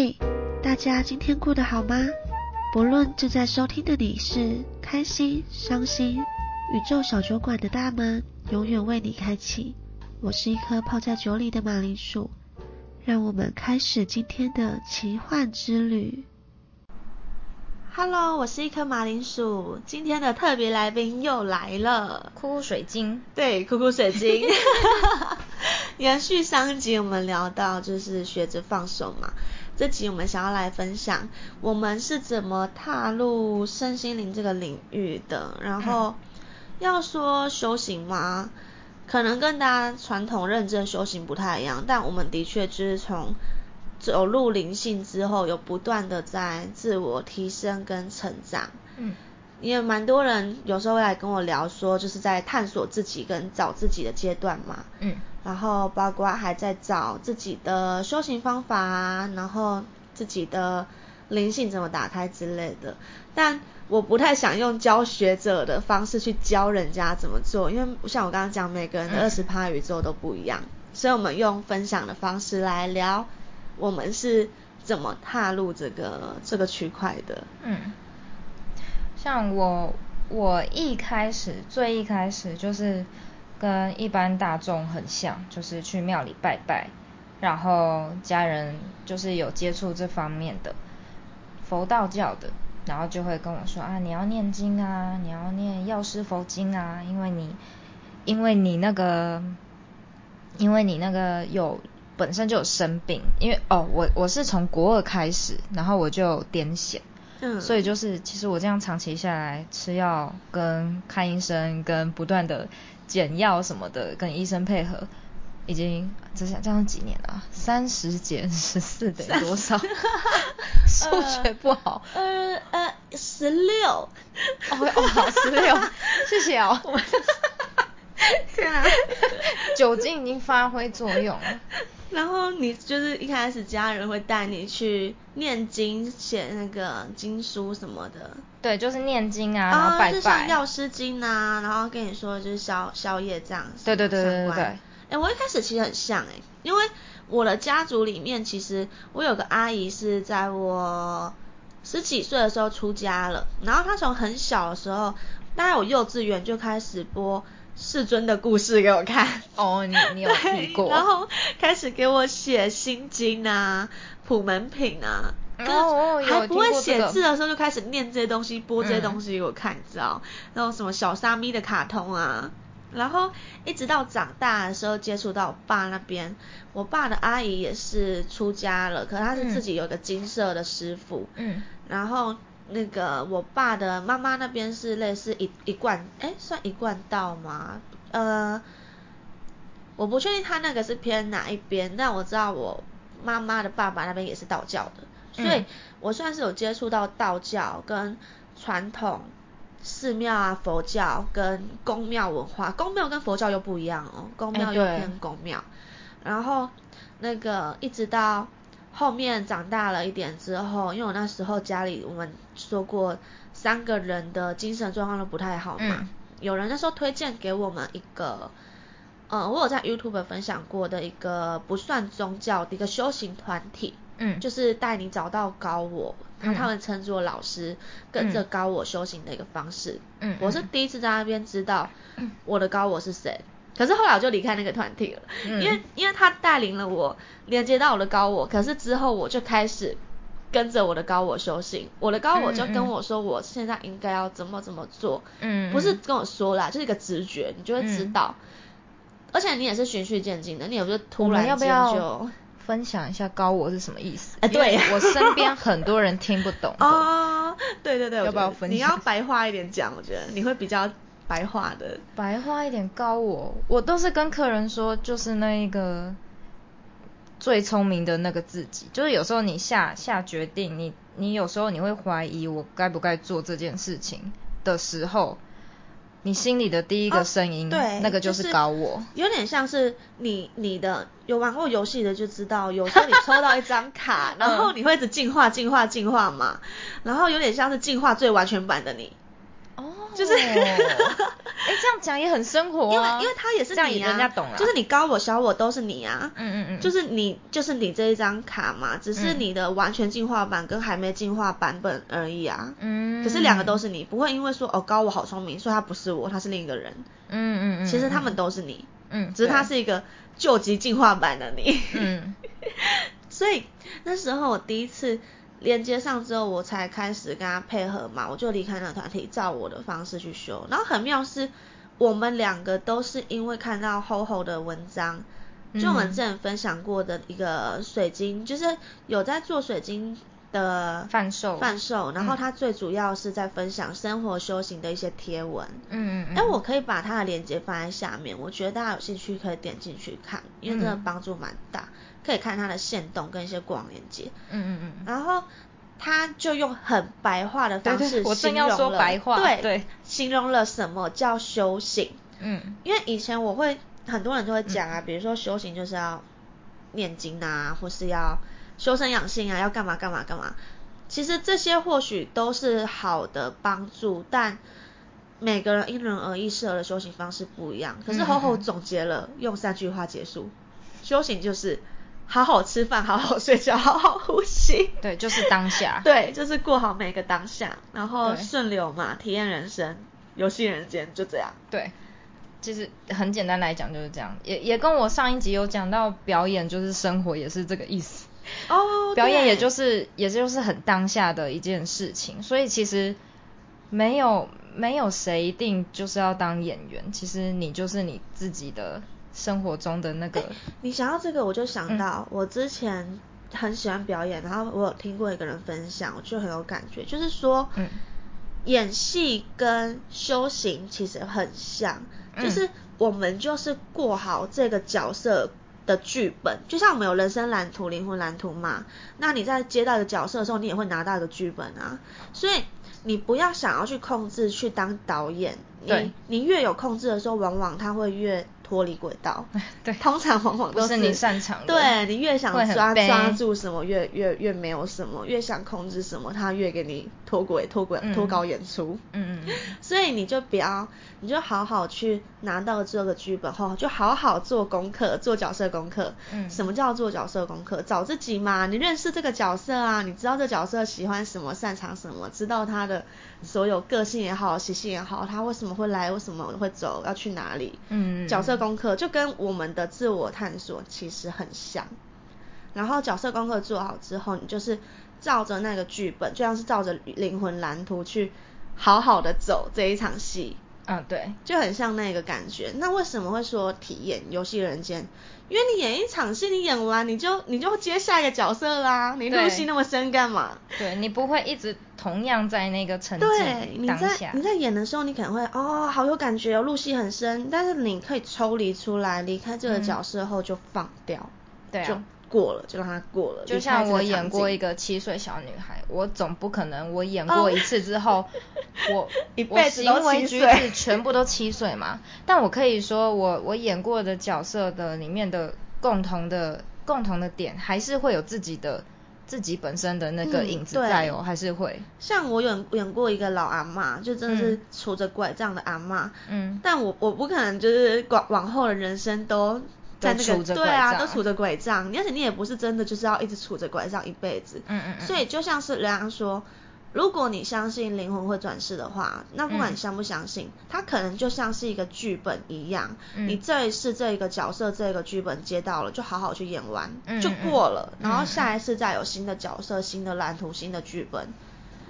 嘿，大家今天过得好吗？不论正在收听的你是开心、伤心，宇宙小酒馆的大门永远为你开启。我是一颗泡在酒里的马铃薯，让我们开始今天的奇幻之旅。Hello，我是一颗马铃薯，今天的特别来宾又来了，酷酷水晶。对，酷酷水晶。延续上一集我们聊到就是学着放手嘛，这集我们想要来分享我们是怎么踏入身心灵这个领域的。然后要说修行吗？可能跟大家传统认知的修行不太一样，但我们的确就是从走入灵性之后，有不断的在自我提升跟成长。嗯。也蛮多人有时候会来跟我聊说，就是在探索自己跟找自己的阶段嘛。嗯。然后包括还在找自己的修行方法啊，然后自己的灵性怎么打开之类的。但我不太想用教学者的方式去教人家怎么做，因为像我刚刚讲，每个人的二十趴宇宙都不一样，所以我们用分享的方式来聊，我们是怎么踏入这个这个区块的。嗯。像我，我一开始最一开始就是跟一般大众很像，就是去庙里拜拜，然后家人就是有接触这方面的佛道教的，然后就会跟我说啊，你要念经啊，你要念药师佛经啊，因为你因为你那个因为你那个有本身就有生病，因为哦，我我是从国二开始，然后我就癫痫。嗯，所以就是其实我这样长期下来吃药跟看医生跟不断的减药什么的，跟医生配合，已经这下这样几年了，三十减十四等于多少？数学不好。呃呃，十六。哦哦好，十六，谢谢哦。天啊，酒精已经发挥作用了。然后你就是一开始家人会带你去念经、写那个经书什么的。对，就是念经啊，然后拜拜。就像药师经啊，然后跟你说就是宵宵夜这样。对对对对对。哎，我一开始其实很像哎，因为我的家族里面其实我有个阿姨是在我十几岁的时候出家了，然后她从很小的时候，大概我幼稚园就开始播。世尊的故事给我看哦，你你有听过？然后开始给我写心经啊、普门品啊，哦，还不会写字的时候就开始念这些东西，播这些东西给我看，你知道？然后什么小沙弥的卡通啊，然后一直到长大的时候接触到我爸那边，我爸的阿姨也是出家了，可他是自己有个金色的师傅，嗯，然后。那个我爸的妈妈那边是类似一一贯，哎，算一贯道吗？呃，我不确定他那个是偏哪一边，但我知道我妈妈的爸爸那边也是道教的，所以我算是有接触到道教跟传统寺庙啊、佛教跟宫庙文化，宫庙跟佛教又不一样哦，宫庙又偏宫庙，然后那个一直到。后面长大了一点之后，因为我那时候家里我们说过三个人的精神状况都不太好嘛，有人那时候推荐给我们一个，呃，我有在 YouTube 分享过的一个不算宗教的一个修行团体，嗯，就是带你找到高我，他们称作老师，跟着高我修行的一个方式，嗯，我是第一次在那边知道我的高我是谁。可是后来我就离开那个团体了，因为因为他带领了我连接到我的高我，可是之后我就开始跟着我的高我修行，我的高我就跟我说我现在应该要怎么怎么做，嗯，不是跟我说啦，就是一个直觉，你就会知道，而且你也是循序渐进的，你也不是突然间就分享一下高我是什么意思？哎，对我身边很多人听不懂 哦，对对对，要不要分享？你要白话一点讲，我觉得你会比较。白话的，白话一点高我，我都是跟客人说，就是那一个最聪明的那个自己，就是有时候你下下决定，你你有时候你会怀疑我该不该做这件事情的时候，你心里的第一个声音，对，那个就是高我，有点像是你你的有玩过游戏的就知道，有时候你抽到一张卡，然后你会一直进化进化进化嘛，然后有点像是进化最完全版的你。就是，哎，这样讲也很生活啊，因为因为他也是你啊，就是你高我小我都是你啊，嗯嗯嗯，就是你就是你这一张卡嘛，只是你的完全进化版跟还没进化版本而已啊，嗯，可是两个都是你，不会因为说哦高我好聪明，所以他不是我，他是另一个人，嗯嗯嗯，其实他们都是你，嗯，只是他是一个救急进化版的你，嗯，所以那时候我第一次。连接上之后，我才开始跟他配合嘛，我就离开那个团体，照我的方式去修。然后很妙是，我们两个都是因为看到厚厚的文章，就我们之前分享过的一个水晶，就是有在做水晶的贩售，贩售。然后他最主要是在分享生活修行的一些贴文。嗯嗯嗯。哎，我可以把他的链接放在下面，我觉得大家有兴趣可以点进去看，因为真的帮助蛮大。可以看他的线动跟一些广连接，嗯嗯嗯，然后他就用很白话的方式形容了，对对，形容了什么叫修行，嗯，因为以前我会很多人就会讲啊，比如说修行就是要念经啊，或是要修身养性啊，要干嘛干嘛干嘛，其实这些或许都是好的帮助，但每个人因人而异，适合的修行方式不一样。可是吼吼总结了，用三句话结束，修行就是。好好吃饭，好好睡觉，好好呼吸。对，就是当下。对，就是过好每个当下，然后顺流嘛，体验人生，游戏人间，就这样。对，其实很简单来讲就是这样，也也跟我上一集有讲到，表演就是生活，也是这个意思。哦。表演也就是，也就是很当下的一件事情，所以其实没有没有谁一定就是要当演员，其实你就是你自己的。生活中的那个，你想到这个，我就想到我之前很喜欢表演，然后我有听过一个人分享，我就很有感觉，就是说，嗯，演戏跟修行其实很像，就是我们就是过好这个角色的剧本，就像我们有人生蓝图、灵魂蓝图嘛，那你在接到一个角色的时候，你也会拿到一个剧本啊，所以你不要想要去控制去当导演，你你越有控制的时候，往往他会越。脱离轨道，对，通常往往都是你擅长的。对你越想抓抓住什么，越越越没有什么；越想控制什么，他越给你脱轨、脱轨、脱稿演出。嗯嗯。所以你就不要，你就好好去拿到这个剧本后，就好好做功课，做角色功课。嗯。什么叫做角色功课？找自己嘛，你认识这个角色啊，你知道这角色喜欢什么，擅长什么，知道他的所有个性也好，习性也好，他为什么会来，为什么会走，要去哪里？嗯。角色。功课就跟我们的自我探索其实很像，然后角色功课做好之后，你就是照着那个剧本，就像是照着灵魂蓝图去好好的走这一场戏。嗯，对，就很像那个感觉。那为什么会说体验游戏人间？因为你演一场戏，你演完你就你就接下一个角色啦，你入戏那么深干嘛？对你不会一直同样在那个沉浸当下。你在演的时候，你可能会哦，好有感觉哦，入戏很深，但是你可以抽离出来，离开这个角色后就放掉。对啊。过了就让它过了，就像我演过一个七岁小女孩，我总不可能我演过一次之后，我我行为举止全部都七岁嘛。但我可以说，我我演过的角色的里面的共同的共同的点，还是会有自己的自己本身的那个影子在哦，还是会。像我演演过一个老阿妈，就真的是拄着拐杖的阿妈，嗯，但我我不可能就是往往后的人生都。在那个对啊，都杵着拐杖，而且你也不是真的就是要一直杵着拐杖一辈子。嗯嗯嗯。所以就像是人家说，如果你相信灵魂会转世的话，那不管你相不相信，它可能就像是一个剧本一样。嗯。你这一次这一个角色这个剧本接到了，就好好去演完，就过了。然后下一次再有新的角色、新的蓝图、新的剧本。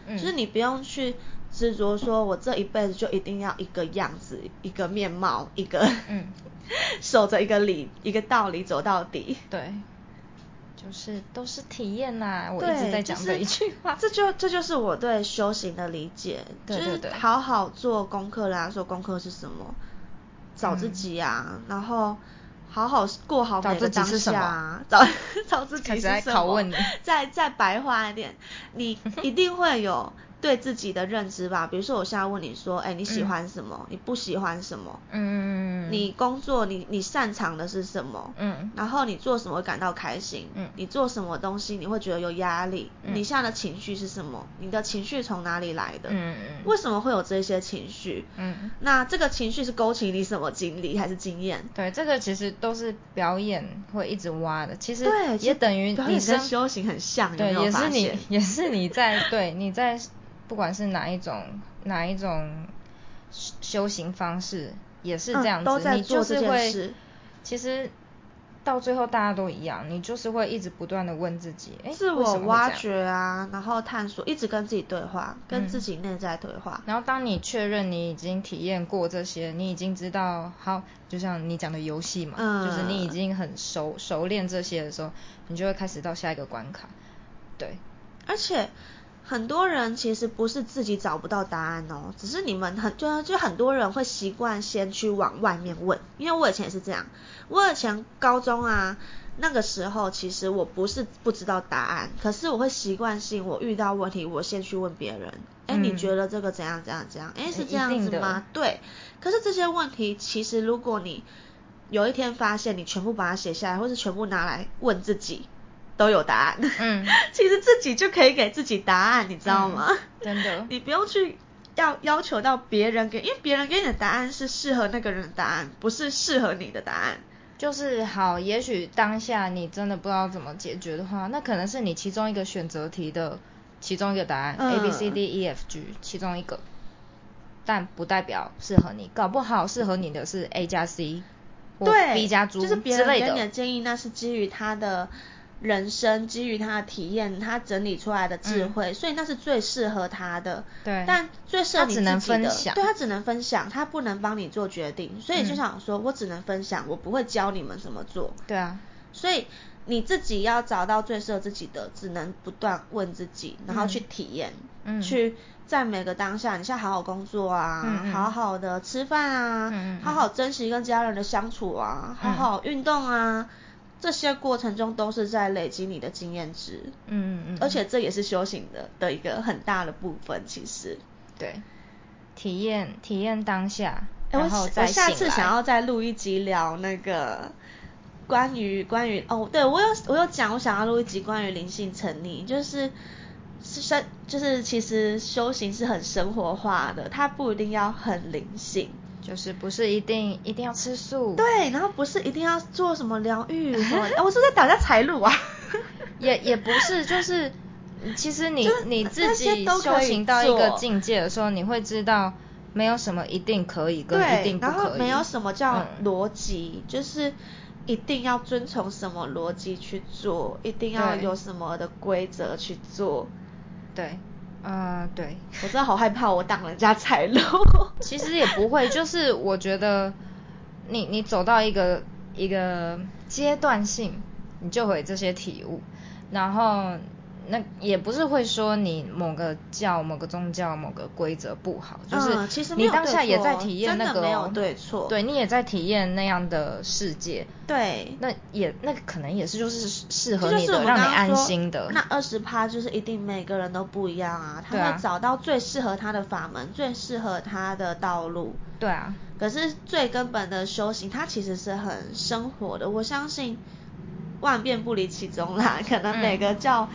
嗯。就是你不用去执着说，我这一辈子就一定要一个样子、一个面貌、一个。嗯。守着一个理，一个道理走到底。对，就是都是体验呐。我一直在讲这一句话。这就这就是我对修行的理解，就是好好做功课啦。说功课是什么？找自己啊，然后好好过好每个当下。找找自己是什么？拷问你。再再白话一点，你 一定会有对自己的认知吧，比如说我现在问你说，哎，你喜欢什么？你不喜欢什么？嗯嗯嗯你工作你你擅长的是什么？嗯。然后你做什么感到开心？嗯。你做什么东西你会觉得有压力？嗯。你现在的情绪是什么？你的情绪从哪里来的？嗯嗯。为什么会有这些情绪？嗯。那这个情绪是勾起你什么经历还是经验？对，这个其实都是表演会一直挖的，其实对也等于你跟修行很像，对，也是你也是你在对你在。不管是哪一种哪一种修行方式，也是这样子，你就是会，其实到最后大家都一样，你就是会一直不断的问自己，哎，自我挖掘啊，然后探索，一直跟自己对话，跟自己内在对话。然后当你确认你已经体验过这些，你已经知道，好，就像你讲的游戏嘛，就是你已经很熟熟练这些的时候，你就会开始到下一个关卡，对，而且。很多人其实不是自己找不到答案哦，只是你们很就就很多人会习惯先去往外面问，因为我以前也是这样，我以前高中啊那个时候其实我不是不知道答案，可是我会习惯性我遇到问题我先去问别人，哎你觉得这个怎样怎样怎样？哎是这样子吗？对，可是这些问题其实如果你有一天发现你全部把它写下来，或是全部拿来问自己。都有答案，嗯，其实自己就可以给自己答案，你知道吗？真的，你不用去要要求到别人给，因为别人给你的答案是适合那个人的答案，不是适合你的答案。就是好，也许当下你真的不知道怎么解决的话，那可能是你其中一个选择题的其中一个答案，A B C D E F G 其中一个，但不代表适合你，搞不好适合你的是 A 加 C，对，B 加猪就是别人给你的建议，那是基于他的。人生基于他的体验，他整理出来的智慧，所以那是最适合他的。对。但最适合你自己的，对他只能分享，他不能帮你做决定。所以就想说，我只能分享，我不会教你们怎么做。对啊。所以你自己要找到最适合自己的，只能不断问自己，然后去体验，去在每个当下，你现在好好工作啊，好好的吃饭啊，好好珍惜跟家人的相处啊，好好运动啊。这些过程中都是在累积你的经验值，嗯嗯嗯，而且这也是修行的的一个很大的部分，其实，对，体验体验当下，然后再我下次想要再录一集聊那个关于关于哦，对我有我有讲，我想要录一集关于灵性成立，就是是生就是其实修行是很生活化的，它不一定要很灵性。就是不是一定一定要吃素，对，然后不是一定要做什么疗愈什么，我是在打架财路啊，也也不是，就是其实你你自己修行到一个境界的时候，你会知道没有什么一定可以跟一定不可以，然后没有什么叫逻辑，就是一定要遵从什么逻辑去做，一定要有什么的规则去做，对。啊，对，我真的好害怕我挡人家财路。其实也不会，就是我觉得你你走到一个一个阶段性，你就会这些体悟，然后。那也不是会说你某个教、某个宗教、某个规则不好，就是你当下也在体验那个，没有对错，对你也在体验那样的世界，对，那也那可能也是就是适合你的，让你安心的。那二十趴就是一定每个人都不一样啊，他会找到最适合他的法门，最适合他的道路。对啊，可是最根本的修行，它其实是很生活的，我相信万变不离其宗啦，可能每个教。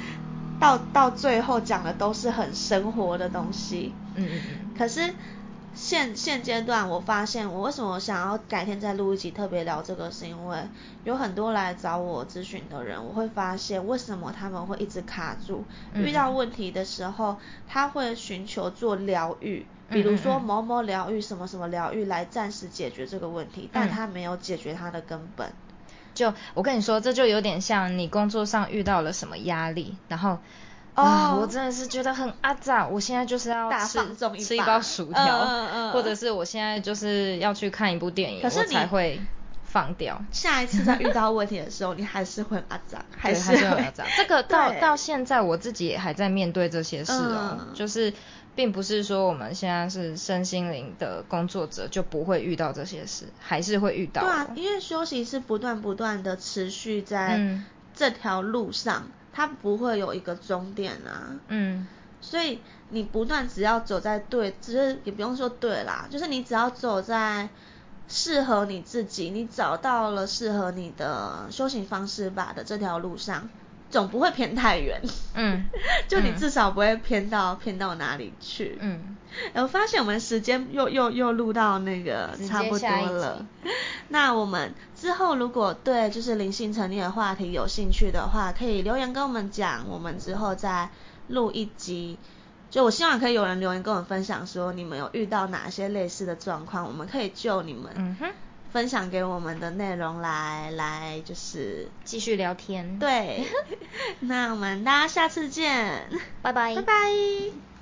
到到最后讲的都是很生活的东西，嗯嗯嗯。可是现现阶段我发现，我为什么想要改天再录一集特别聊这个，是因为有很多来找我咨询的人，我会发现为什么他们会一直卡住，遇到问题的时候，他会寻求做疗愈，比如说某某疗愈、什么什么疗愈来暂时解决这个问题，但他没有解决他的根本。就我跟你说，这就有点像你工作上遇到了什么压力，然后啊，我真的是觉得很阿杂，我现在就是要吃吃一包薯条，或者是我现在就是要去看一部电影，我才会放掉。下一次再遇到问题的时候，你还是会阿杂，还是会阿杂。这个 到到现在我自己也还在面对这些事哦，就是。并不是说我们现在是身心灵的工作者就不会遇到这些事，还是会遇到。对啊，因为修行是不断不断的持续在这条路上，它不会有一个终点啊。嗯。所以你不断只要走在对，只是也不用说对啦，就是你只要走在适合你自己，你找到了适合你的修行方式吧的这条路上。总不会偏太远，嗯，就你至少不会偏到偏到哪里去，嗯，我发现我们时间又又又录到那个差不多了，那我们之后如果对就是灵性成立的话题有兴趣的话，可以留言跟我们讲，我们之后再录一集，就我希望可以有人留言跟我们分享说你们有遇到哪些类似的状况，我们可以救你们，嗯哼。分享给我们的内容来来就是继续聊天。对，那我们大家下次见，拜拜，拜拜。